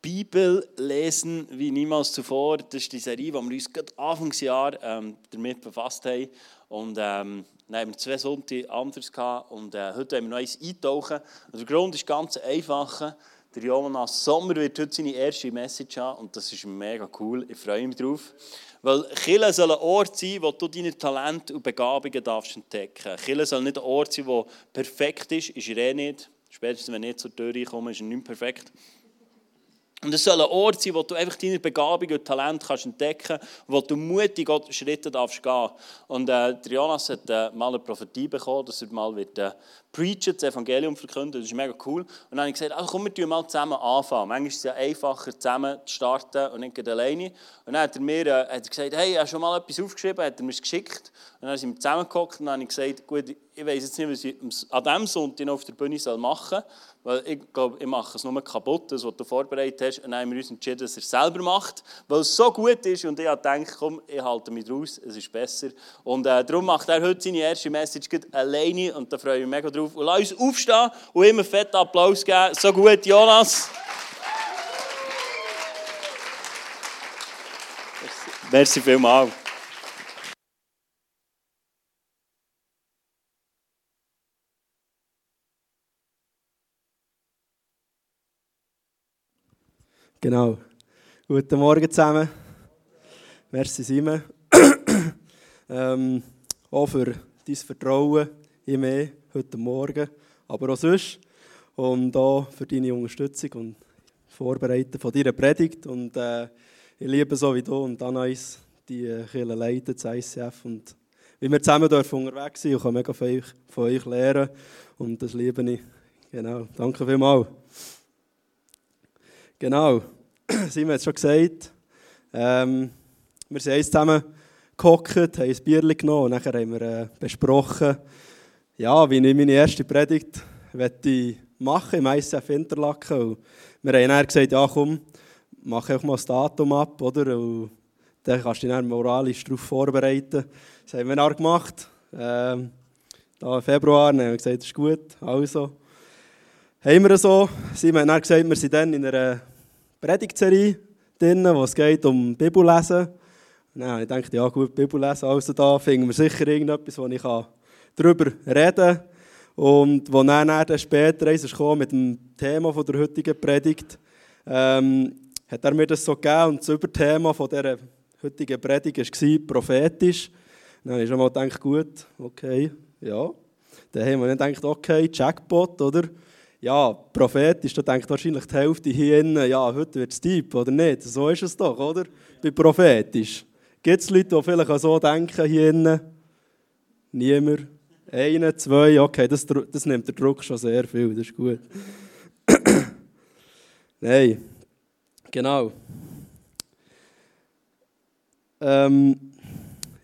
Bibel lesen wie niemals zuvor. Das ist die Serie, die wir uns gerade Anfangsjahr ähm, damit befasst haben. Und ähm, dann haben wir zwei Sonntage anders gehabt. Und äh, heute wollen wir noch eins eintauchen. Und der Grund ist ganz einfach. Der Jonas Sommer wird heute seine erste Message haben. Und das ist mega cool. Ich freue mich drauf. Weil Kirche soll ein Ort sein, wo du deine Talente und Begabungen darfst entdecken darfst. Kirche soll nicht ein Ort sein, der perfekt ist. Ist er eh nicht. Spätestens, wenn ich zur Tür reinkomme, ist er nicht perfekt. Und es soll ein Ort sein, wo du einfach deine Begabung und Talent kannst entdecken kannst, wo du mutig Schritte darfst gehen. Und äh, Jonas hat äh, mal eine Prophetie bekommen, dass er mal wird, äh, preachen, das Evangelium verkünden. Das ist mega cool. Und dann habe ich gesagt, also komm, wir mal zusammen anfangen. Manchmal ist es ja einfacher, zusammen zu starten und nicht alleine. Und dann hat er mir äh, hat er gesagt, hey, ich habe schon mal etwas aufgeschrieben, hat er mir geschickt. Und dann sind wir zusammengeguckt und dann habe ich gesagt, gut, ich weiß jetzt nicht, was ich an diesem Sonntag noch auf der Bühne machen soll, weil ich glaube, ich mache es nur kaputt, das, was du vorbereitet hast. Und dann haben wir uns entschieden, dass er es selber macht, weil es so gut ist. Und ich habe gedacht, komm, ich halte mich raus, es ist besser. Und äh, darum macht er heute seine erste Message alleine und da freue ich mich mega drauf. Und lass uns aufstehen und immer fett Applaus geben. So gut, Jonas. Merci vielmals. Genau. Guten Morgen zusammen. Merci Simon. ähm, auch für dein Vertrauen in mich heute Morgen, aber auch sonst. Und auch für deine Unterstützung und Vorbereiten von deiner Predigt. Und äh, ich liebe so wie du und Anais die Kirche leiten, das ICF. Und wie wir zusammen dürfen unterwegs sein und kann mega von euch, von euch lernen. Und das liebe ich. Genau. Danke vielmals. Genau, Simon hat es schon gesagt. Ähm, wir sind zusammen gehockt, haben ein Bier genommen und nachher haben wir äh, besprochen, ja, wie ich meine erste Predigt machen im ICF Interlaken. Und wir haben dann gesagt, ja komm, mach auch mal das Datum ab, oder? Und dann kannst du dich dann moralisch darauf vorbereiten. Das haben wir dann gemacht. Ähm, da im Februar haben wir gesagt, das ist gut, also haben wir so. Simon hat dann gesagt, wir sind dann in einer Predigtserie drin, wo es geht um Bibellesen. Und dann habe ich gedacht, ja gut, Bibellesen, also da finden wir sicher irgendetwas, wo ich darüber reden. Und wo dann, dann später ist mit dem Thema der heutigen Predigt, ähm, hat er mir das so gegeben und das Überthema von dieser heutigen Predigt war prophetisch. Dann habe ich schon mal gedacht, gut, okay, ja. Dann haben wir dann gedacht, okay, Jackpot, oder? ja, prophetisch, da denkt wahrscheinlich die Hälfte hier innen, ja, heute wird es deep, oder nicht? So ist es doch, oder? Bei prophetisch. Gibt es Leute, die vielleicht so denken hier innen? Niemand? Einer, zwei, okay, das, das nimmt der Druck schon sehr viel, das ist gut. Nein, genau. Ähm,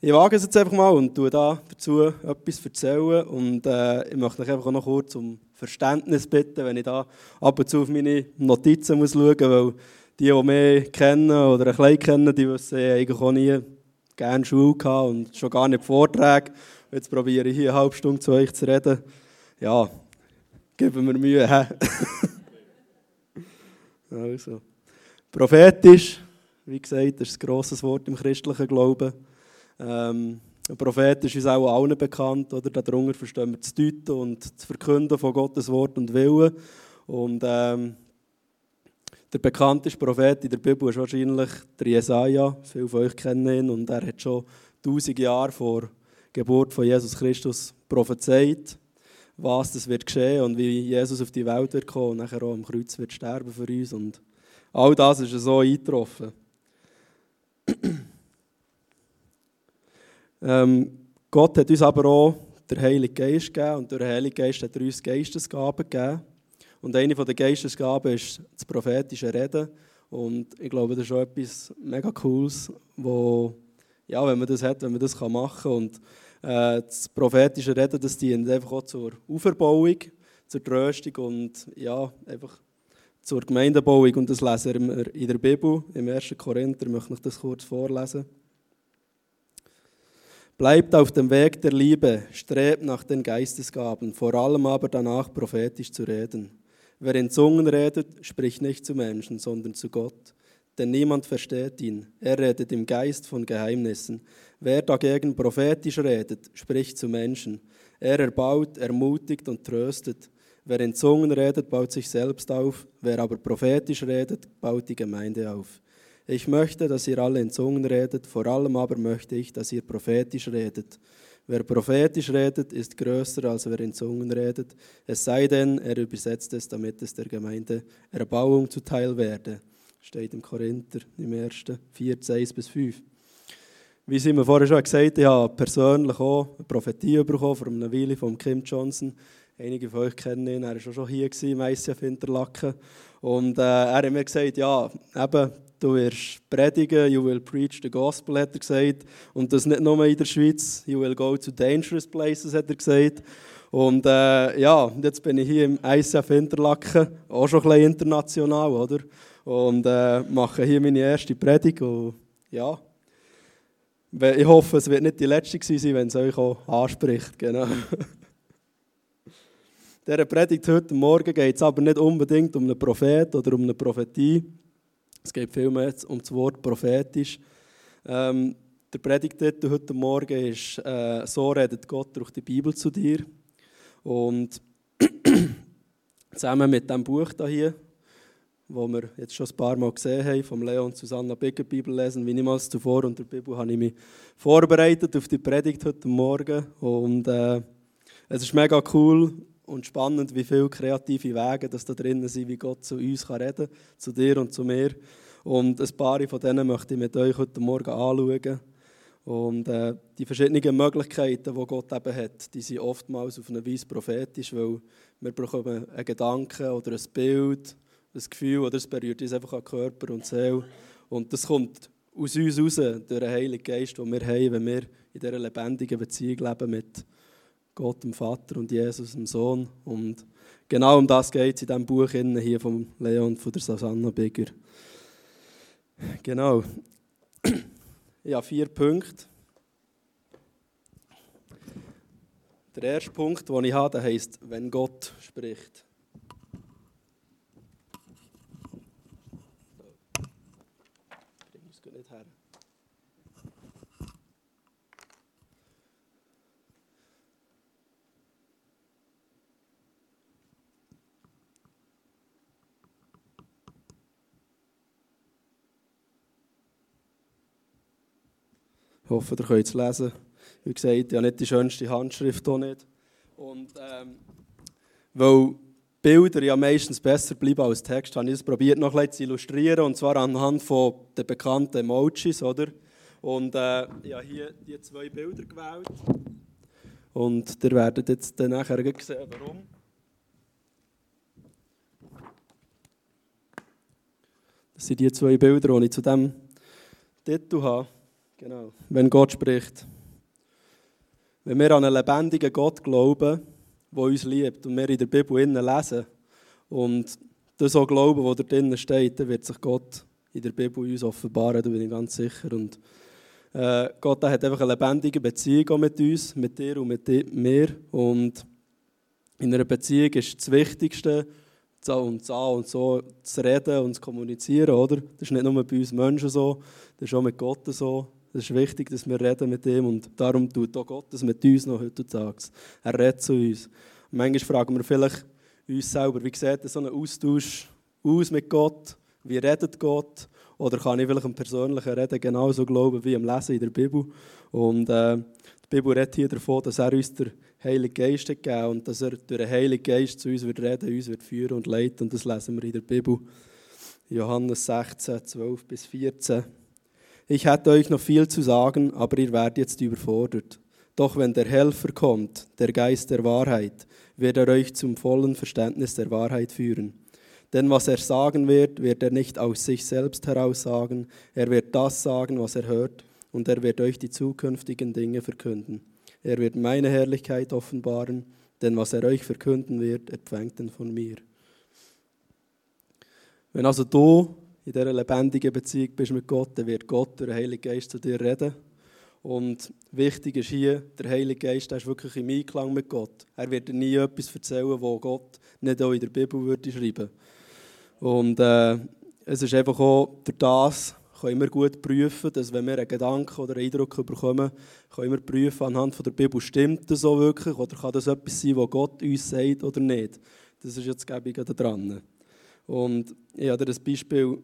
ich wage es jetzt einfach mal und tue da dazu etwas erzählen und äh, ich möchte euch einfach noch kurz um Verständnis bitten, wenn ich da ab und zu auf meine Notizen muss schauen muss, weil die, die mich kennen oder ein bisschen kennen, die wissen, ich eigentlich auch nie gerne Schule und schon gar nicht Vorträge. Jetzt probiere ich hier eine halbe Stunde zu euch zu reden. Ja, geben wir Mühe. He? also. Prophetisch, wie gesagt, das ist ein grosses Wort im christlichen Glauben. Ähm, ein Prophet ist uns auch allen bekannt, oder? Darunter verstehen wir das Deuten und das Verkünden von Gottes Wort und Willen. Und ähm, der bekannteste Prophet in der Bibel ist wahrscheinlich der Jesaja. Viele von euch kennen ihn und er hat schon tausend Jahre vor Geburt von Jesus Christus prophezeit, was das wird geschehen und wie Jesus auf die Welt wird kommen und nachher auch am Kreuz wird sterben für uns. Und all das ist so eingetroffen. Ähm, Gott hat uns aber auch den Heiligen Geist gegeben und durch den Heiligen Geist hat er uns Geistesgaben gegeben. Und eine der Geistesgaben ist das prophetische Reden. Und ich glaube, das ist auch etwas mega Cooles, wo, ja, wenn man das hat, wenn man das machen kann. Und äh, das prophetische Reden, das dient einfach auch zur Auferbauung, zur Tröstung und ja, einfach zur Gemeindebauung. Und das lesen wir in der Bibel, im 1. Korinther, möchte ich das kurz vorlesen. Bleibt auf dem Weg der Liebe, strebt nach den Geistesgaben, vor allem aber danach prophetisch zu reden. Wer in Zungen redet, spricht nicht zu Menschen, sondern zu Gott. Denn niemand versteht ihn. Er redet im Geist von Geheimnissen. Wer dagegen prophetisch redet, spricht zu Menschen. Er erbaut, ermutigt und tröstet. Wer in Zungen redet, baut sich selbst auf. Wer aber prophetisch redet, baut die Gemeinde auf. Ich möchte, dass ihr alle in Zungen redet, vor allem aber möchte ich, dass ihr prophetisch redet. Wer prophetisch redet, ist größer, als wer in Zungen redet, es sei denn, er übersetzt es, damit es der Gemeinde Erbauung zuteil werde. Steht im Korinther im 1. 4, 1 bis 5. Wie sie mir vorher schon gesagt ich habe persönlich auch eine Prophetie bekommen von einer Weile von Kim Johnson. Einige von euch kennen ihn, er war schon hier im ICF Interlaken. Und äh, er hat mir gesagt, ja, eben, du wirst predigen, you will preach the gospel, hat er gesagt. Und das nicht nur in der Schweiz, you will go to dangerous places, hat er gesagt. Und äh, ja, jetzt bin ich hier im ICF Interlaken, auch schon ein bisschen international, oder? Und äh, mache hier meine erste Predigt. Und ja, ich hoffe, es wird nicht die letzte sein, wenn es euch auch anspricht. Genau. Dieser Predigt heute Morgen geht es aber nicht unbedingt um einen Prophet oder um eine Prophetie. Es geht vielmehr um das Wort prophetisch. Ähm, der Predigtitel heute Morgen ist äh, «So redet Gott durch die Bibel zu dir». Und zusammen mit diesem Buch hier, wo wir jetzt schon ein paar Mal gesehen haben, vom Leon und Susanna Bigger Bibel lesen, wie niemals zuvor. Und der Bibel habe ich mich vorbereitet auf die Predigt heute Morgen. Und äh, es ist mega cool und spannend, wie viele kreative Wege das da drinnen sind, wie Gott zu uns kann reden kann, zu dir und zu mir. Und ein paar von denen möchte ich mit euch heute Morgen anschauen. Und äh, die verschiedenen Möglichkeiten, die Gott eben hat, die sind oftmals auf eine Weise prophetisch, weil wir bekommen einen Gedanken oder ein Bild, ein Gefühl, oder es berührt uns einfach an Körper und Seele. Und das kommt aus uns raus, durch den Heiligen Geist, den wir haben, wenn wir in dieser lebendigen Beziehung leben mit Gott, dem Vater und Jesus, dem Sohn. Und genau um das geht es in diesem Buch hier von Leon und von der Susanna Bigger. Genau. Habe vier Punkte. Der erste Punkt, den ich habe, heisst, wenn Gott spricht. Ich hoffe, ihr könnt es lesen. Wie gesagt, ich habe nicht die schönste Handschrift auch nicht. Und ähm, weil Bilder ja meistens besser bleiben als Text, habe ich es probiert noch ein zu illustrieren, und zwar anhand von den bekannten Emojis, oder? Und äh, ich habe hier die zwei Bilder gewählt. Und ihr werdet jetzt nachher sehen, warum. Das sind die zwei Bilder, die ich zu diesem Titel habe. Genau, wenn Gott spricht. Wenn wir an einen lebendigen Gott glauben, der uns liebt und wir in der Bibel innen lesen und das auch glauben, was da drinnen steht, dann wird sich Gott in der Bibel uns offenbaren, da bin ich ganz sicher. Und äh, Gott hat einfach eine lebendige Beziehung mit uns, mit dir und mit mir. Und in einer Beziehung ist das Wichtigste, und so und so zu reden und zu kommunizieren, oder? Das ist nicht nur bei uns Menschen so, das ist auch mit Gott so. Es ist wichtig, dass wir reden mit ihm und darum tut auch Gott das mit uns noch heutzutage. Er redet zu uns. Und manchmal fragen wir vielleicht uns selber, wie sieht so ein Austausch aus mit Gott? Wie redet Gott? Oder kann ich vielleicht im persönlichen Reden genauso glauben wie im Lesen in der Bibel? Und äh, die Bibel redet hier davon, dass er uns der Heilige Geist hat gegeben und dass er durch den Heiligen Geist zu uns wird reden, uns wird führen und leiten. Und das lesen wir in der Bibel. Johannes 16, 12 bis 14. Ich hätte euch noch viel zu sagen, aber ihr werdet jetzt überfordert. Doch wenn der Helfer kommt, der Geist der Wahrheit, wird er euch zum vollen Verständnis der Wahrheit führen. Denn was er sagen wird, wird er nicht aus sich selbst heraus sagen, er wird das sagen, was er hört, und er wird euch die zukünftigen Dinge verkünden. Er wird meine Herrlichkeit offenbaren, denn was er euch verkünden wird, empfängt ihn von mir. Wenn also du in dieser lebendigen Beziehung bist mit Gott, dann wird Gott durch den Heiligen Geist zu dir reden. Und wichtig ist hier, der Heilige Geist der ist wirklich im Einklang mit Gott. Er wird dir nie etwas erzählen, wo Gott nicht auch in der Bibel würde schreiben. Und äh, es ist einfach auch durch das, können wir gut prüfen, dass wenn wir einen Gedanken oder einen Eindruck bekommen, können wir prüfen anhand von der Bibel, stimmt das so wirklich oder kann das etwas sein, was Gott uns sagt oder nicht. Das ist jetzt Gebung dran. Und ich habe dir ein Beispiel,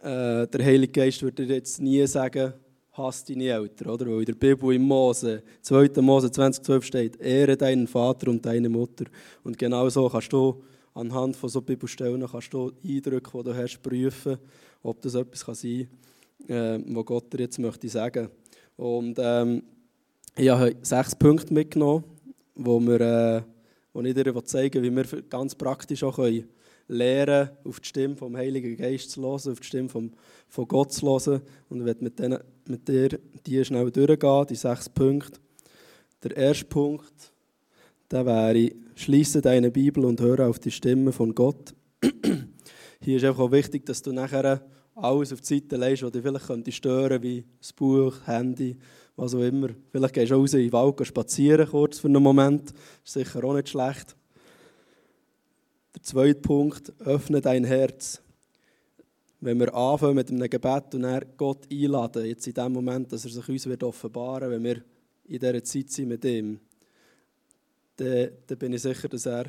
äh, der Heilige Geist würde jetzt nie sagen, hasst deine Eltern, oder? Weil in der Bibel im Mose, 2. Mose 2012 steht, ehre deinen Vater und deine Mutter. Und genau so kannst du anhand von so Bibelstellen kannst du Eindrücke, die du hast, prüfen, ob das etwas kann sein kann, äh, was Gott dir jetzt möchte sagen. Und ähm, ich habe sechs Punkte mitgenommen, wo, wir, äh, wo ich dir zeigen will, wie wir ganz praktisch auch können lernen, auf die Stimme vom Heiligen Geist zu hören, auf die Stimme vom, von Gott zu hören. Und ich werde mit, denen, mit dir die schnell durchgehen, die sechs Punkte. Der erste Punkt, der wäre, schließe deine Bibel und höre auf die Stimme von Gott. Hier ist einfach auch wichtig, dass du nachher alles auf die Seite legst, was dich vielleicht könnte stören wie das Buch, Handy, was auch immer. Vielleicht gehst du raus in den Wald spazieren, kurz für einen Moment. Das ist sicher auch nicht schlecht. Der zweite Punkt, öffne dein Herz. Wenn wir anfangen mit einem Gebet und er Gott einladen, jetzt in dem Moment, dass er sich uns wird offenbaren wenn wir in dieser Zeit sind mit ihm, dann, dann bin ich sicher, dass er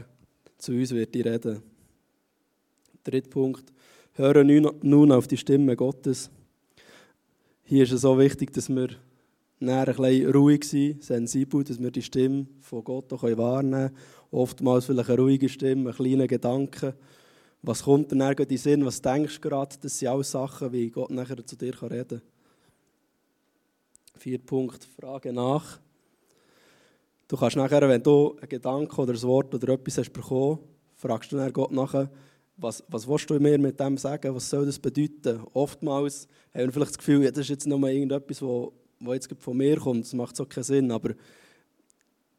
zu uns wird reden. Dritter Punkt, höre nun auf die Stimme Gottes. Hier ist es so wichtig, dass wir ein bisschen ruhig sind, sensibel, dass wir die Stimme von Gott auch wahrnehmen können oftmals vielleicht eine ruhige Stimme, ein kleiner Gedanke. Was kommt dann in den Sinn? Was denkst du gerade? Das sind alles Sachen, wie Gott nachher zu dir reden kann. Vier Punkt, Frage nach. Du kannst nachher, wenn du einen Gedanken oder ein Wort oder etwas hast bekommen, fragst du dann Gott nachher, was, was willst du mir mit dem sagen? Was soll das bedeuten? Oftmals haben wir vielleicht das Gefühl, ja, das ist jetzt nur irgendetwas, was jetzt von mir kommt. Das macht so keinen Sinn. Aber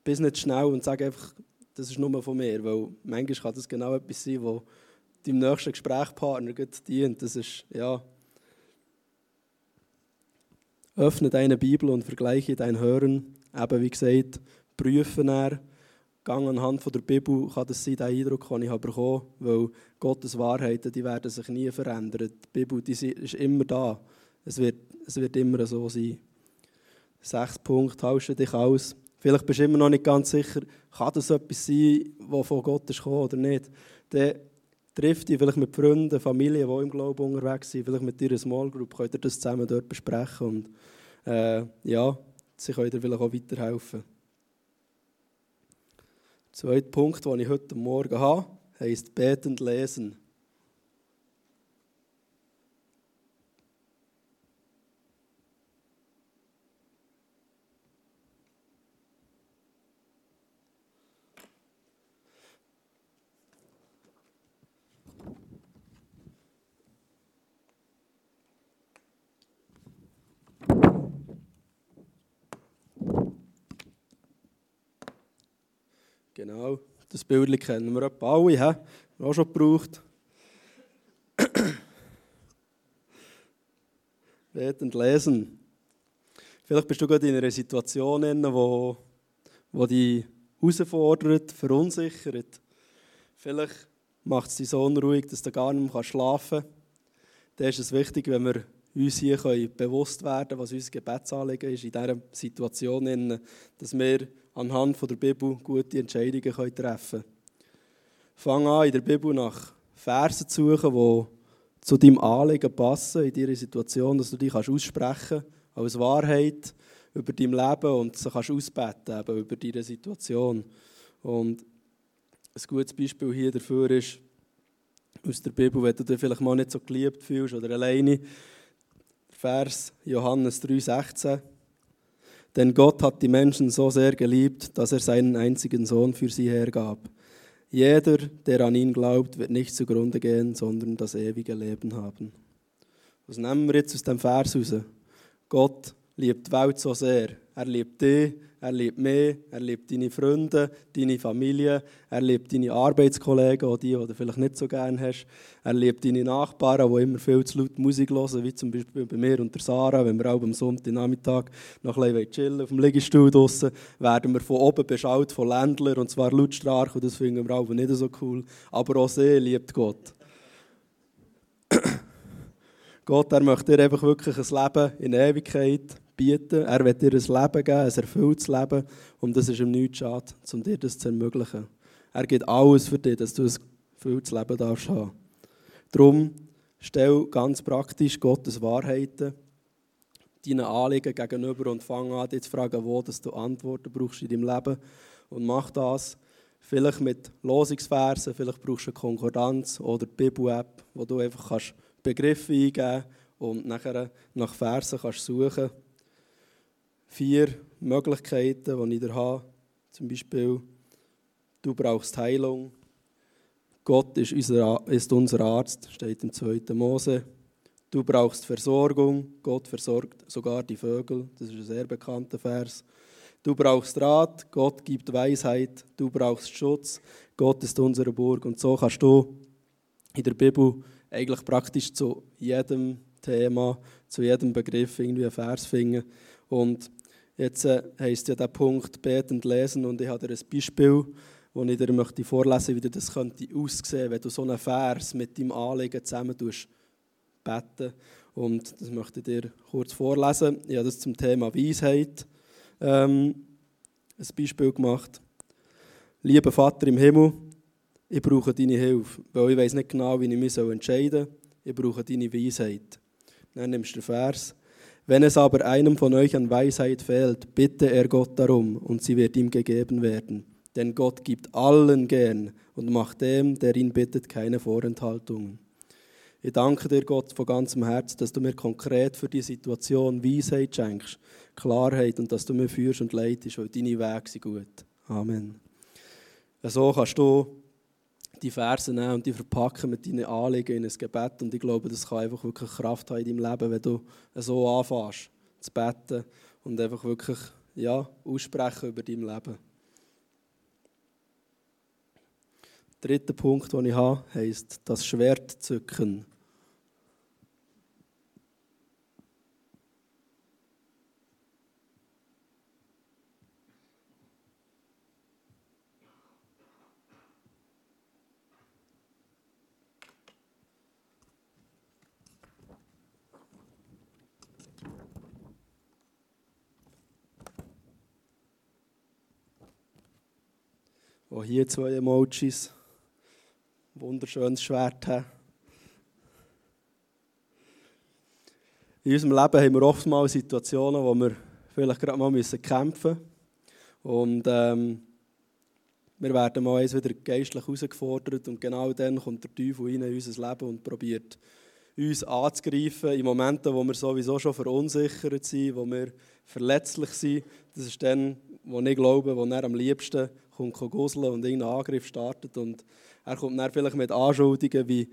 bist nicht schnell und sag einfach, das ist nur von mir, weil manchmal kann das genau etwas sein, was deinem nächsten Gesprächspartner dient. Das ist, ja, öffne deine Bibel und vergleiche dein Hören. Eben wie gesagt, prüfe er. Gang anhand von der Bibel kann das sein, der Eindruck, den ich habe weil Gottes Wahrheiten, die werden sich nie verändern. Die Bibel die ist immer da. Es wird, es wird immer so sein. Sechs Punkte, tausche dich aus. Vielleicht bist du immer noch nicht ganz sicher, kann das etwas sein, was von Gott ist gekommen oder nicht. Dann trifft dich vielleicht mit Freunden, Familien, die im Glauben unterwegs sind, vielleicht mit deiner Small Group, könnt ihr das zusammen dort besprechen und äh, ja, sie können dir vielleicht auch weiterhelfen. Der zweite Punkt, den ich heute Morgen habe, heisst betend lesen. Genau, das Bild kennen wir etwa alle, he? haben wir auch schon gebraucht. Betend lesen. Vielleicht bist du gerade in einer Situation, die wo, wo dich herausfordert, verunsichert. Vielleicht macht es dich so unruhig, dass du gar nicht mehr schlafen kannst. Dann ist es wichtig, wenn wir uns hier bewusst werden können, was unser Gebetsanliegen ist in dieser Situation, dass wir anhand von der Bibel gute Entscheidungen treffen können. Fang an, in der Bibel nach Versen zu suchen, die zu deinem Anliegen passen, in deiner Situation, dass du dich aussprechen kannst, als Wahrheit über dein Leben und sie kannst ausbeten eben über deine Situation. Und ein gutes Beispiel hier dafür ist aus der Bibel, wenn du dich vielleicht mal nicht so geliebt fühlst oder alleine. Vers Johannes 3,16. Denn Gott hat die Menschen so sehr geliebt, dass er seinen einzigen Sohn für sie hergab. Jeder, der an ihn glaubt, wird nicht zugrunde gehen, sondern das ewige Leben haben. Was nehmen wir jetzt aus dem Vers raus? Gott liebt die Welt so sehr. Er liebt dich, er liebt mich, er liebt deine Freunde, deine Familie, er liebt deine Arbeitskollegen, auch die, die du vielleicht nicht so gerne hast. Er liebt deine Nachbarn, die immer viel zu laut Musik hören, wie zum Beispiel bei mir und der Sarah. Wenn wir auch am Sonntagnachmittag noch ein bisschen chillen auf dem Liegestuhl draussen, werden wir von oben beschaut von Ländlern, und zwar lautstark, und das finden wir auch nicht so cool. Aber auch sie liebt Gott. Gott, er möchte dir einfach wirklich ein Leben in Ewigkeit bieten. Er wird dir ein Leben geben, ein erfülltes Leben. Und das ist ihm nichts schade, um dir das zu ermöglichen. Er gibt alles für dich, dass du ein erfülltes Leben darfst haben. Darum stell ganz praktisch Gottes Wahrheiten deinen Anliegen gegenüber und fang an, dich zu fragen, wo dass du Antworten brauchst in deinem Leben. Und mach das vielleicht mit Losungsversen, vielleicht brauchst du eine Konkordanz oder die Bibel-App, wo du einfach kannst Begriffe eingeben und nachher nach Versen kannst suchen. Vier Möglichkeiten, die ich da habe. Zum Beispiel, du brauchst Heilung. Gott ist unser, ist unser Arzt, steht im 2. Mose. Du brauchst Versorgung. Gott versorgt sogar die Vögel. Das ist ein sehr bekannter Vers. Du brauchst Rat. Gott gibt Weisheit. Du brauchst Schutz. Gott ist unsere Burg. Und so kannst du in der Bibel eigentlich praktisch zu jedem Thema, zu jedem Begriff irgendwie einen Vers finden. Und jetzt äh, heisst ja der Punkt betend lesen und ich habe dir ein Beispiel, das ich dir möchte vorlesen wie das könnte aussehen, wenn du so einen Vers mit deinem Anliegen zusammen beten. Und das möchte ich dir kurz vorlesen. Ich habe das zum Thema Weisheit ähm, ein Beispiel gemacht. Lieber Vater im Himmel, ich brauche deine Hilfe, weil ich weiß nicht genau, wie ich mich entscheiden soll. Ich brauche deine Weisheit. Dann nimmst du den Vers. Wenn es aber einem von euch an Weisheit fehlt, bitte er Gott darum, und sie wird ihm gegeben werden. Denn Gott gibt allen gern und macht dem, der ihn bittet, keine Vorenthaltungen. Ich danke dir, Gott, von ganzem Herzen, dass du mir konkret für die Situation Weisheit schenkst, Klarheit und dass du mir führst und leitest, weil deine Wege sind gut. Amen. So kannst du die Verse nehmen und die verpacken mit deinen Anliegen in ein Gebet. Und ich glaube, das kann einfach wirklich Kraft haben in deinem Leben, wenn du so anfängst zu beten und einfach wirklich ja, aussprechen über dein Leben. Der dritte Punkt, den ich habe, heisst das Schwert zücken. Auch hier zwei Emojis. Wunderschönes Schwert haben. In unserem Leben haben wir oftmals Situationen, wo wir vielleicht gerade mal kämpfen müssen. Und ähm, wir werden mal eins wieder geistlich herausgefordert und genau dann kommt der Teufel rein in unser Leben und probiert uns anzugreifen in Momenten, wo wir sowieso schon verunsichert sind, wo wir verletzlich sind. Das ist dann, wo ich glaube, wo er am liebsten kommt guseln und irgendeinen Angriff startet. Und er kommt dann vielleicht mit Anschuldigungen wie,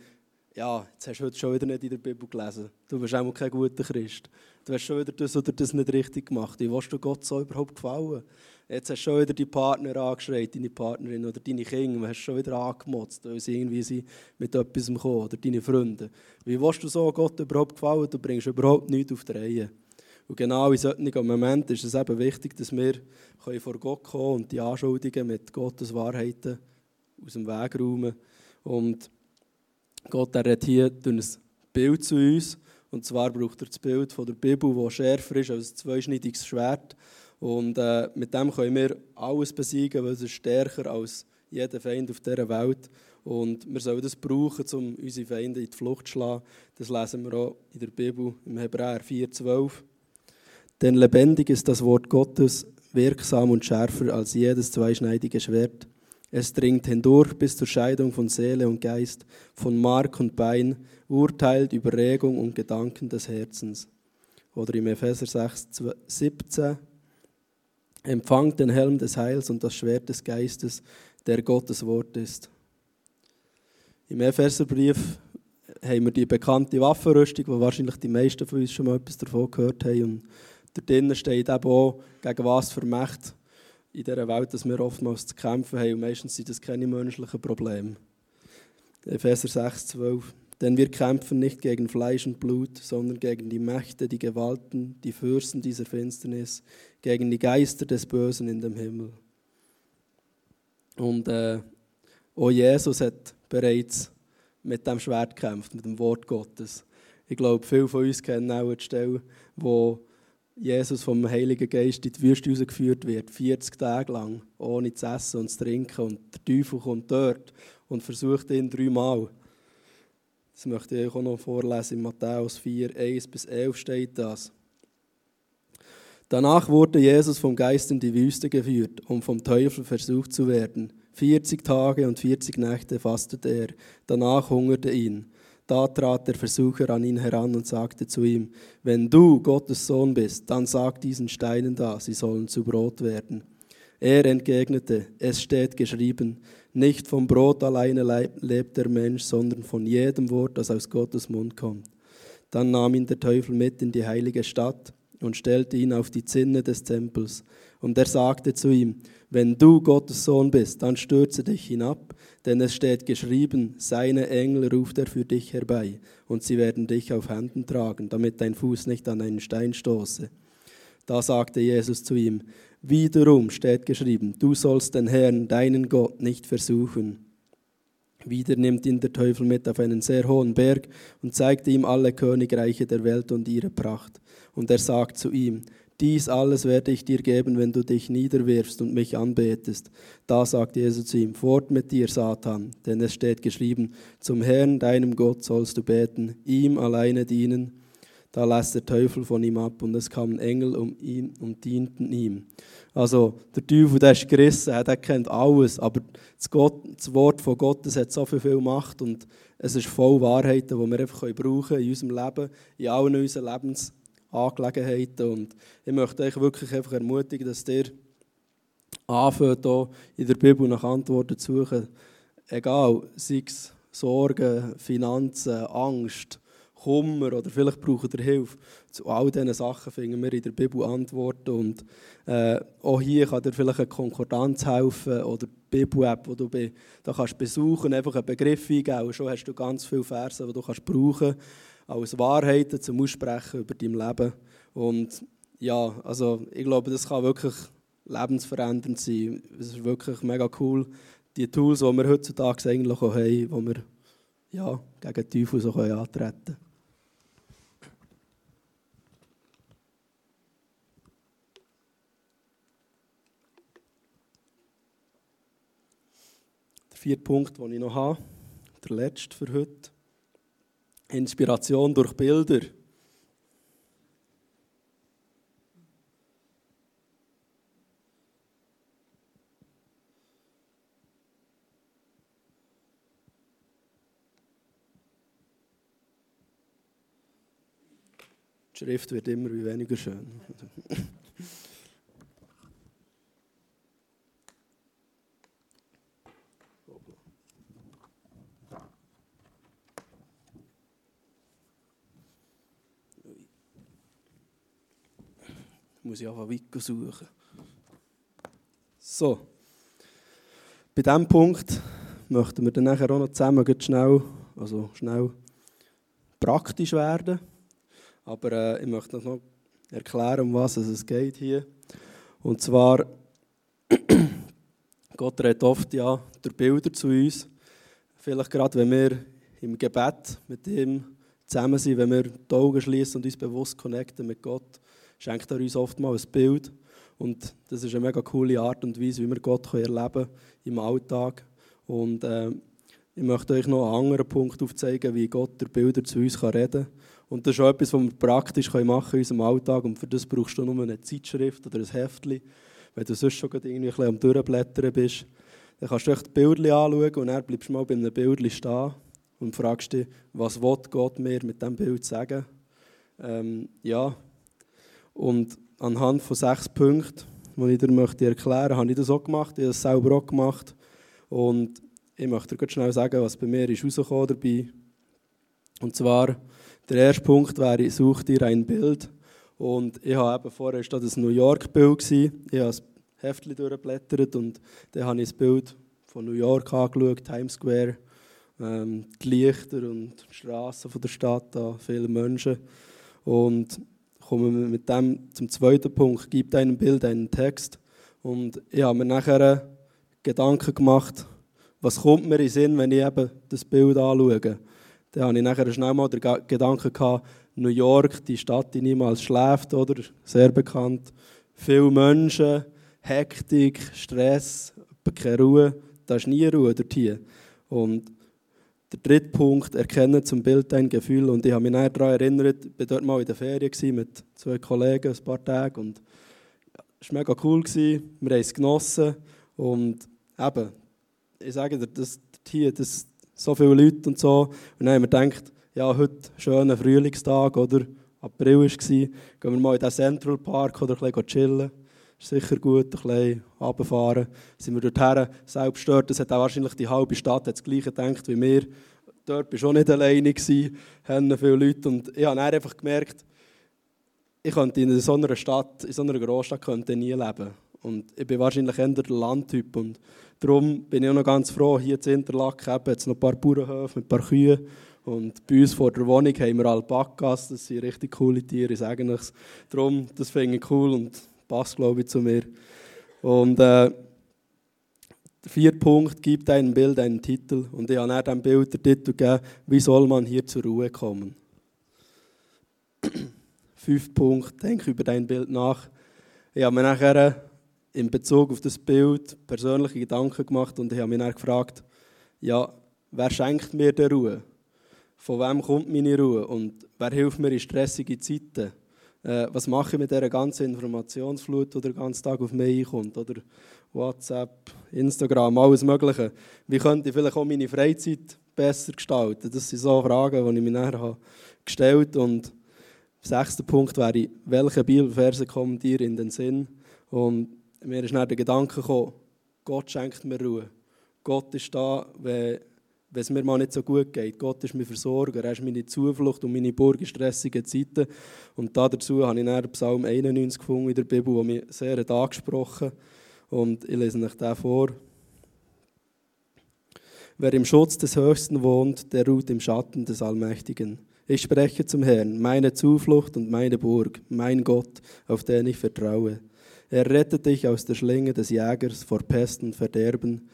ja, jetzt hast du heute schon wieder nicht in der Bibel gelesen. Du bist auch kein guter Christ. Du hast schon wieder das oder das nicht richtig gemacht. Wie willst du Gott so überhaupt gefallen? Jetzt hast du schon wieder die Partner angeschreit, deine Partnerin oder deine Kinder, du hast schon wieder angemotzt, weil sie irgendwie sind mit etwas kommen oder deine Freunde. Wie willst du so Gott überhaupt gefallen? Du bringst überhaupt nichts auf die Reihe. Und genau in solchen Momenten ist es eben wichtig, dass wir vor Gott kommen und die Anschuldigungen mit Gottes Wahrheiten aus dem Weg räumen. Und Gott er hier durch ein Bild zu uns. Und zwar braucht er das Bild von der Bibel, das schärfer ist als ein zweischneidiges Schwert. Und äh, mit dem können wir alles besiegen, weil es ist stärker als jeder Feind auf dieser Welt. Und wir sollen das brauchen, um unsere Feinde in die Flucht zu schlagen. Das lesen wir auch in der Bibel, im Hebräer 4,12. Denn lebendig ist das Wort Gottes, wirksam und schärfer als jedes zweischneidige Schwert. Es dringt hindurch bis zur Scheidung von Seele und Geist, von Mark und Bein, urteilt über Regung und Gedanken des Herzens. Oder im Epheser 6, 17. Empfangt den Helm des Heils und das Schwert des Geistes, der Gottes Wort ist. Im Epheserbrief haben wir die bekannte Waffenrüstung, wo wahrscheinlich die meisten von uns schon mal etwas davon gehört haben. Und Drinnen steht eben auch, gegen was für Mächte in dieser Welt, dass wir oftmals zu kämpfen haben und meistens sind das keine menschlichen Probleme. Epheser 6, 12. Denn wir kämpfen nicht gegen Fleisch und Blut, sondern gegen die Mächte, die Gewalten, die Fürsten dieser Finsternis, gegen die Geister des Bösen in dem Himmel. Und äh, auch Jesus hat bereits mit dem Schwert gekämpft, mit dem Wort Gottes. Ich glaube, viele von uns kennen auch die Stelle, wo Jesus vom Heiligen Geist in die Wüste rausgeführt wird, 40 Tage lang, ohne zu essen und zu trinken. Und der Teufel kommt dort und versucht ihn dreimal. Das möchte ich euch auch noch vorlesen. In Matthäus 4, 1 bis 11 steht das. Danach wurde Jesus vom Geist in die Wüste geführt, um vom Teufel versucht zu werden. 40 Tage und 40 Nächte fastete er. Danach hungerte ihn. Da trat der Versucher an ihn heran und sagte zu ihm, wenn du Gottes Sohn bist, dann sag diesen Steinen da, sie sollen zu Brot werden. Er entgegnete, es steht geschrieben, nicht vom Brot alleine lebt der Mensch, sondern von jedem Wort, das aus Gottes Mund kommt. Dann nahm ihn der Teufel mit in die heilige Stadt und stellte ihn auf die Zinne des Tempels. Und er sagte zu ihm, wenn du Gottes Sohn bist, dann stürze dich hinab, denn es steht geschrieben, seine Engel ruft er für dich herbei, und sie werden dich auf Händen tragen, damit dein Fuß nicht an einen Stein stoße. Da sagte Jesus zu ihm, wiederum steht geschrieben, du sollst den Herrn, deinen Gott, nicht versuchen. Wieder nimmt ihn der Teufel mit auf einen sehr hohen Berg und zeigt ihm alle Königreiche der Welt und ihre Pracht. Und er sagt zu ihm, dies alles werde ich dir geben, wenn du dich niederwirfst und mich anbetest. Da sagt Jesus zu ihm, fort mit dir, Satan, denn es steht geschrieben, zum Herrn, deinem Gott, sollst du beten, ihm alleine dienen. Da lässt der Teufel von ihm ab und es kamen Engel um ihn und dienten ihm. Also der Teufel, der ist gerissen, der kennt alles, aber das, Gott, das Wort von Gott das hat so viel, Macht und es ist voll Wahrheiten, die wir einfach brauchen in unserem Leben, in allen unseren Lebens Angelegenheiten. Und ich möchte euch wirklich einfach ermutigen, dass ihr anfängt, hier in der Bibel nach Antworten zu suchen. Egal, sei es Sorgen, Finanzen, Angst, Kummer oder vielleicht braucht ihr Hilfe. Zu all diesen Sachen finden wir in der Bibel Antworten. Und äh, auch hier kann dir vielleicht eine Konkordanz helfen oder die Bibel-App, die du da kannst besuchen, einfach einen Begriff eingeben. Und schon hast du ganz viele Verse, die du kannst brauchen kannst als Wahrheiten zum Aussprechen über dein Leben. Und ja, also ich glaube, das kann wirklich lebensverändernd sein. Es ist wirklich mega cool, die Tools, die wir heutzutage eigentlich auch haben, wo wir ja, gegen die Teufel so antreten können. Der vierte Punkt, den ich noch habe, der letzte für heute. Inspiration durch Bilder. Die Schrift wird immer weniger schön. muss ich einfach weiter suchen. So. Bei diesem Punkt möchten wir dann nachher auch noch zusammen schnell, also schnell praktisch werden. Aber äh, ich möchte noch erklären, um was es geht hier. Und zwar, Gott redet oft ja durch Bilder zu uns. Vielleicht gerade, wenn wir im Gebet mit ihm zusammen sind, wenn wir die Augen schließen und uns bewusst connecten mit Gott schenkt er uns oft mal ein Bild. Und das ist eine mega coole Art und Weise, wie wir Gott erleben können im Alltag. Und äh, ich möchte euch noch einen anderen Punkt aufzeigen, wie Gott der Bilder zu uns reden kann. Und das ist auch etwas, was wir praktisch machen können in unserem Alltag. Und für das brauchst du nur eine Zeitschrift oder ein Heftchen. Wenn du sonst schon irgendwie ein am Durchblättern bist, dann kannst du echt Bilder anschauen und dann bleibst du mal bei einem Bild stehen und fragst dich, was Gott mir mit diesem Bild sagen? Ähm, ja, und anhand von sechs Punkten, die ich dir möchte erklären habe ich das auch gemacht. Ich habe das selber auch gemacht. Und ich möchte dir schnell sagen, was bei mir ist rausgekommen dabei. Und zwar, der erste Punkt wäre, such dir ein Bild. Und ich habe eben vorher, das ein New York-Bild Ich habe das Heftchen durchgeblättert und dann habe ich das Bild von New York angeschaut, Times Square, ähm, die Lichter und die Straßen der Stadt, da, viele Menschen. Und kommen wir mit dem zum zweiten Punkt, gibt einem Bild einen Text. Und ich habe mir nachher Gedanken gemacht, was kommt mir in den Sinn, wenn ich eben das Bild anschaue. Dann habe ich nachher schnell mal den Gedanken gehabt, New York, die Stadt, die niemals schläft, oder? Sehr bekannt. Viele Menschen, Hektik, Stress, keine Ruhe. Da ist nie Ruhe dort hier. Und der dritte Punkt, erkennen zum Bild dein Gefühl. Und ich habe mich daran erinnert, ich war dort mal in der Ferien mit zwei Kollegen, ein paar Tage. Und es war mega cool, wir haben es genossen. Und eben, ich sage dir, das, hier, das, so viele Leute und so. Und dann haben wir gedacht, ja, heute schöner Frühlingstag, oder? April war es, gehen wir mal in den Central Park oder ein bisschen chillen. Ist sicher gut, ein bisschen runterfahren. Sind wir dorthin, selbst dort, das hat auch wahrscheinlich die halbe Stadt das Gleiche gedacht wie wir. Dort war ich auch nicht alleine, haben viele Leute. Und ich habe einfach gemerkt, ich könnte in so einer Stadt, in so einer Großstadt könnte nie leben. Und ich bin wahrscheinlich eher der Landtyp. Und darum bin ich auch noch ganz froh, hier zu Interlaken haben jetzt noch ein paar Bauernhöfe mit ein paar Kühen. Und bei uns vor der Wohnung haben wir Alpakas, das sind richtig coole Tiere, ich sage es. Darum, das finde ich cool und passt, glaube ich, zu mir. Und äh, der vierte Punkt, gibt einem Bild einen Titel. Und ich habe dem Bild den Titel gegeben, wie soll man hier zur Ruhe kommen. Fünfter Punkt, denke über dein Bild nach. Ich habe mir nachher in Bezug auf das Bild persönliche Gedanken gemacht und ich habe mich dann gefragt, ja, wer schenkt mir die Ruhe? Von wem kommt meine Ruhe? Und wer hilft mir in stressigen Zeiten? Äh, was mache ich mit dieser ganzen Informationsflut, die den ganzen Tag auf mich einkommt? Oder WhatsApp, Instagram, alles Mögliche. Wie könnte ich vielleicht auch meine Freizeit besser gestalten? Das sind so Fragen, die ich mir nachher gestellt habe. Und der sechste Punkt wäre, welche Bibelverse kommen dir in den Sinn? Und mir ist dann der Gedanke gekommen, Gott schenkt mir Ruhe. Gott ist da, wenn wenn es mir mal nicht so gut geht. Gott ist mein Versorger, er ist meine Zuflucht und meine Burg in stressigen Zeiten. Und dazu habe ich dann Psalm 91 gefunden in der Bibel, der mich sehr angesprochen Und ich lese euch den vor. Wer im Schutz des Höchsten wohnt, der ruht im Schatten des Allmächtigen. Ich spreche zum Herrn, meine Zuflucht und meine Burg, mein Gott, auf den ich vertraue. Er rettet dich aus der Schlinge des Jägers vor Pest und Verderben.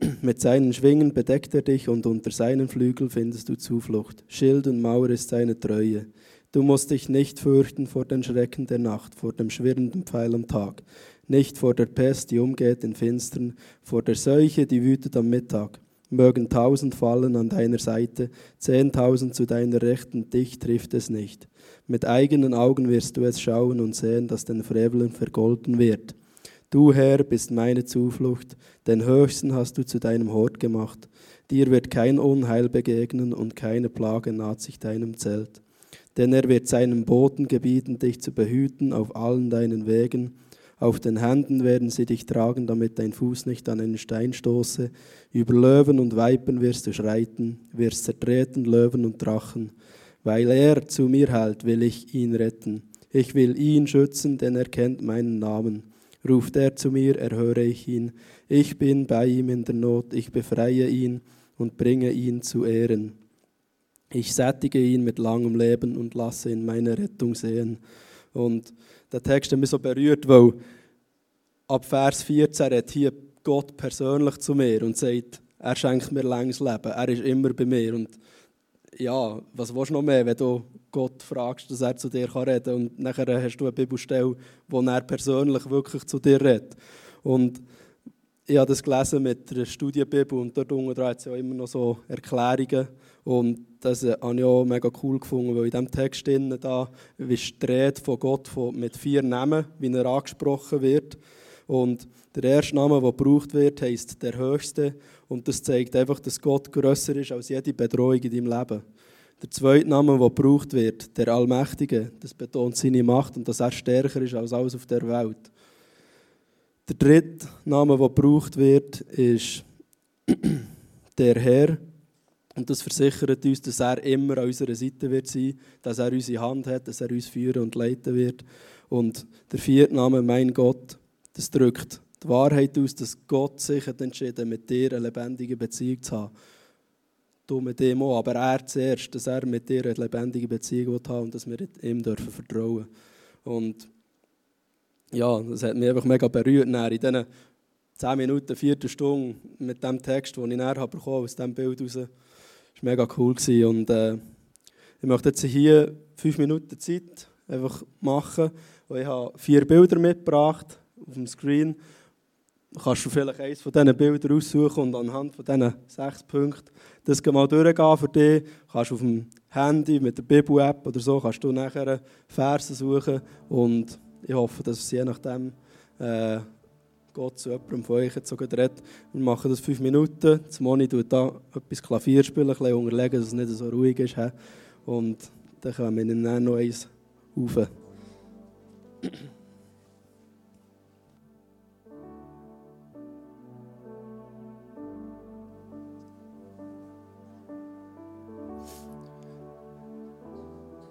Mit seinen Schwingen bedeckt er dich und unter seinen Flügeln findest du Zuflucht. Schild und Mauer ist seine Treue. Du musst dich nicht fürchten vor den Schrecken der Nacht, vor dem schwirrenden Pfeil am Tag, nicht vor der Pest, die umgeht in Finstern, vor der Seuche, die wütet am Mittag. Mögen tausend fallen an deiner Seite, zehntausend zu deiner Rechten, dich trifft es nicht. Mit eigenen Augen wirst du es schauen und sehen, dass den Frevelen vergolten wird. Du Herr bist meine Zuflucht, den Höchsten hast du zu deinem Hort gemacht. Dir wird kein Unheil begegnen und keine Plage naht sich deinem Zelt. Denn er wird seinem Boten gebieten, dich zu behüten auf allen deinen Wegen. Auf den Händen werden sie dich tragen, damit dein Fuß nicht an einen Stein stoße. Über Löwen und Weipen wirst du schreiten, wirst zertreten Löwen und Drachen. Weil er zu mir hält, will ich ihn retten. Ich will ihn schützen, denn er kennt meinen Namen ruft er zu mir, erhöre ich ihn. Ich bin bei ihm in der Not, ich befreie ihn und bringe ihn zu Ehren. Ich sättige ihn mit langem Leben und lasse ihn meine Rettung sehen. Und der Text hat mich so berührt, weil ab Vers 14 redet hier Gott persönlich zu mir und sagt, er schenkt mir langes Leben, er ist immer bei mir. Und ja, was willst du noch mehr, wenn du Gott fragst, dass er zu dir reden kann. Und nachher hast du eine Bibelstelle, wo er persönlich wirklich zu dir redet. Und ich habe das gelesen mit der Studienbibel und dort unten hat es ja immer noch so Erklärungen. Und das habe ich auch mega cool gefunden, weil in diesem Text drin, da ist die Rede von Gott mit vier Namen, wie er angesprochen wird. Und der erste Name, der gebraucht wird, heisst der Höchste. Und das zeigt einfach, dass Gott grösser ist als jede Bedrohung in deinem Leben. Der zweite Name, der gebraucht wird, der Allmächtige, das betont seine Macht und dass er stärker ist als alles auf der Welt. Der dritte Name, der gebraucht wird, ist der Herr. Und das versichert uns, dass er immer an unserer Seite wird sein, dass er unsere Hand hat, dass er uns führen und leiten wird. Und der vierte Name, mein Gott, das drückt die Wahrheit aus, dass Gott sich hat entschieden mit dir eine lebendige Beziehung zu haben. Du mit aber er zuerst, dass er mit dir eine lebendige Beziehung haben und dass wir ihm dürfen vertrauen Und ja, das hat mich einfach mega berührt. in diesen 10 Minuten, Viertelstunde mit dem Text, den ich näher habe bekommen aus diesem Bild raus, war mega cool. Und äh, ich möchte jetzt hier fünf Minuten Zeit einfach machen. Und ich habe vier Bilder mitgebracht auf dem Screen. Kannst du vielleicht eines von diesen Bildern aussuchen und anhand von diesen sechs Punkten das mal durchgehen für dich. Du kannst auf dem Handy mit der Bibel-App oder so kannst du nachher Verse suchen und ich hoffe, dass es je nachdem äh, Gott zu jemandem von euch jetzt sogar redet. Wir machen das fünf Minuten. Das Moni tut da etwas Klavier spielen, ein bisschen unterlegen, dass es nicht so ruhig ist. Und dann können wir dann noch eins rauf.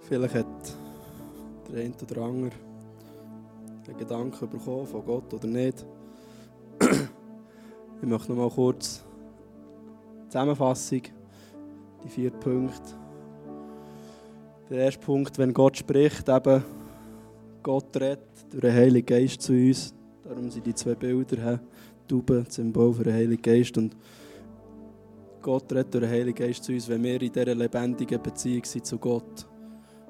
Vielleicht hat der eine oder andere einen Gedanken bekommen von Gott oder nicht. Ich möchte noch mal kurz Zusammenfassung, die vier Punkte. Der erste Punkt, wenn Gott spricht, eben Gott redet durch den Heiligen Geist zu uns. Darum sind die zwei Bilder, Tauben, Symbol für den Heiligen Geist. Und Gott redet durch den Heiligen Geist zu uns, wenn wir in dieser lebendigen Beziehung sind zu Gott.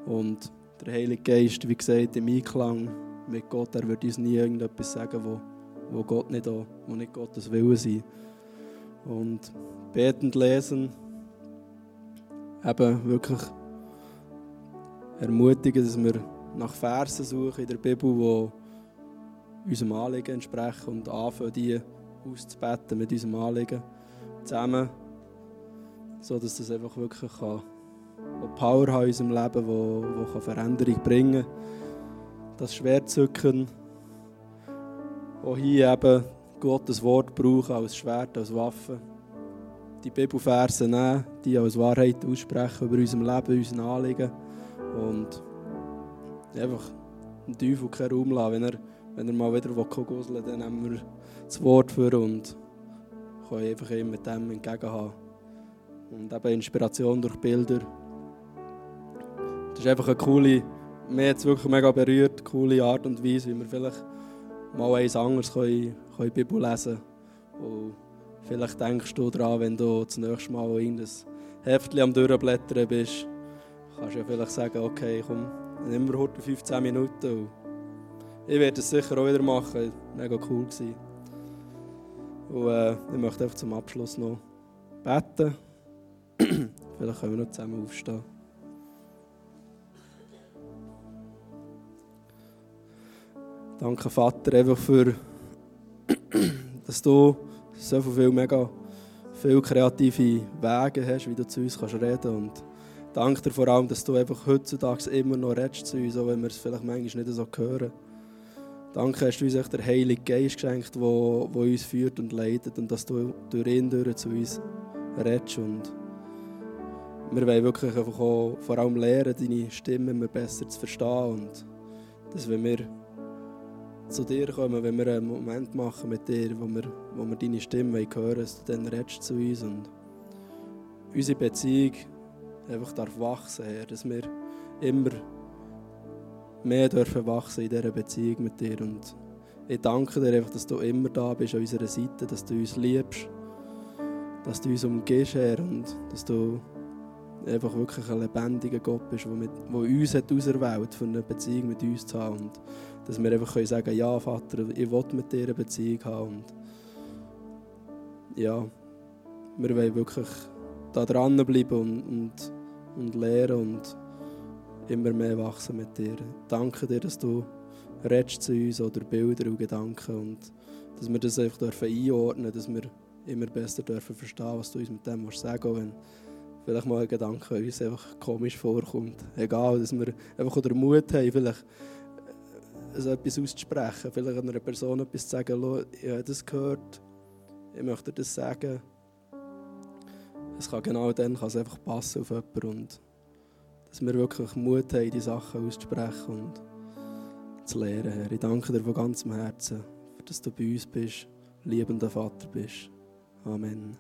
Und der Heilige Geist, wie gesagt, im Einklang mit Gott, er wird uns nie irgendetwas sagen, wo, wo Gott nicht, auch, wo nicht Gottes Wille sein. Und betend lesen, eben wirklich ermutigen, dass wir nach Versen suchen in der Bibel, die unserem Anliegen entsprechen und anfangen, die auszubeten mit unserem Anliegen zusammen, sodass das einfach wirklich kann die Power haben in unserem Leben, wo, wo Veränderung bringen kann. Das Schwertzücken, auch hier eben Gottes Wort brauchen als Schwert, als Waffe. Die Bibelverse nehmen, die als Wahrheit aussprechen über unser Leben, unseren Anliegen. Und einfach dem Teufel keinen Raum lassen. Wenn er, wenn er mal wieder gusseln will, dann nehmen wir das Wort für und können einfach ihm mit dem entgegenhaben. Und eben Inspiration durch Bilder. Das ist einfach eine coole, mir es wirklich mega berührt, coole Art und Weise, wie wir vielleicht mal eins anderes können, können Bibel lesen können. Vielleicht denkst du daran, wenn du das nächste Mal in das Heftchen am Durchblättern bist, kannst du ja vielleicht sagen, okay, komm, nimm mir heute 15 Minuten. Und ich werde es sicher auch wieder machen, mega cool gewesen. Und äh, ich möchte einfach zum Abschluss noch beten. vielleicht können wir noch zusammen aufstehen. Danke, Vater, einfach für, dass du so viele mega viele kreative Wege hast, wie du zu uns kannst reden Und danke dir vor allem, dass du einfach heutzutage immer noch redest zu uns, auch wenn wir es vielleicht manchmal nicht so hören. Danke, hast du uns echt den Heiligen Geist geschenkt, der uns führt und leitet und dass du durch ihn durch zu uns redest. Und wir wollen wirklich einfach auch vor allem lernen, deine Stimme immer besser zu verstehen und dass wenn wir zu dir kommen, wenn wir einen Moment machen mit dir, wo wir, wo wir deine Stimme hören dass du dann redest zu uns und unsere Beziehung einfach darf wachsen, Herr, dass wir immer mehr dürfen wachsen in dieser Beziehung mit dir. Und ich danke dir einfach, dass du immer da bist an unserer Seite, dass du uns liebst, dass du uns umgehst, Herr, und dass du einfach wirklich ein lebendiger Gott bist, der, mit, der uns hat auserwählt, für eine Beziehung mit uns zu haben. Und dass wir einfach können sagen ja Vater, ich will mit dir eine Beziehung haben. Und ja, wir wollen wirklich da dranbleiben und, und, und lernen und immer mehr wachsen mit dir. Danke dir, dass du redest zu uns oder Bilder und Gedanken und dass wir das einfach einordnen dürfen, dass wir immer besser dürfen verstehen, was du uns mit dem sagen willst vielleicht mal ein Gedanke uns einfach komisch vorkommt. Egal, dass wir einfach den Mut haben, vielleicht also etwas auszusprechen, vielleicht einer Person etwas zu sagen, ich habe das gehört, ich möchte das sagen. Es kann genau dann kann es einfach passen auf jemanden und dass wir wirklich Mut haben, die Sachen auszusprechen und zu lernen. Herr. Ich danke dir von ganzem Herzen dass du bei uns bist, liebender Vater bist. Amen.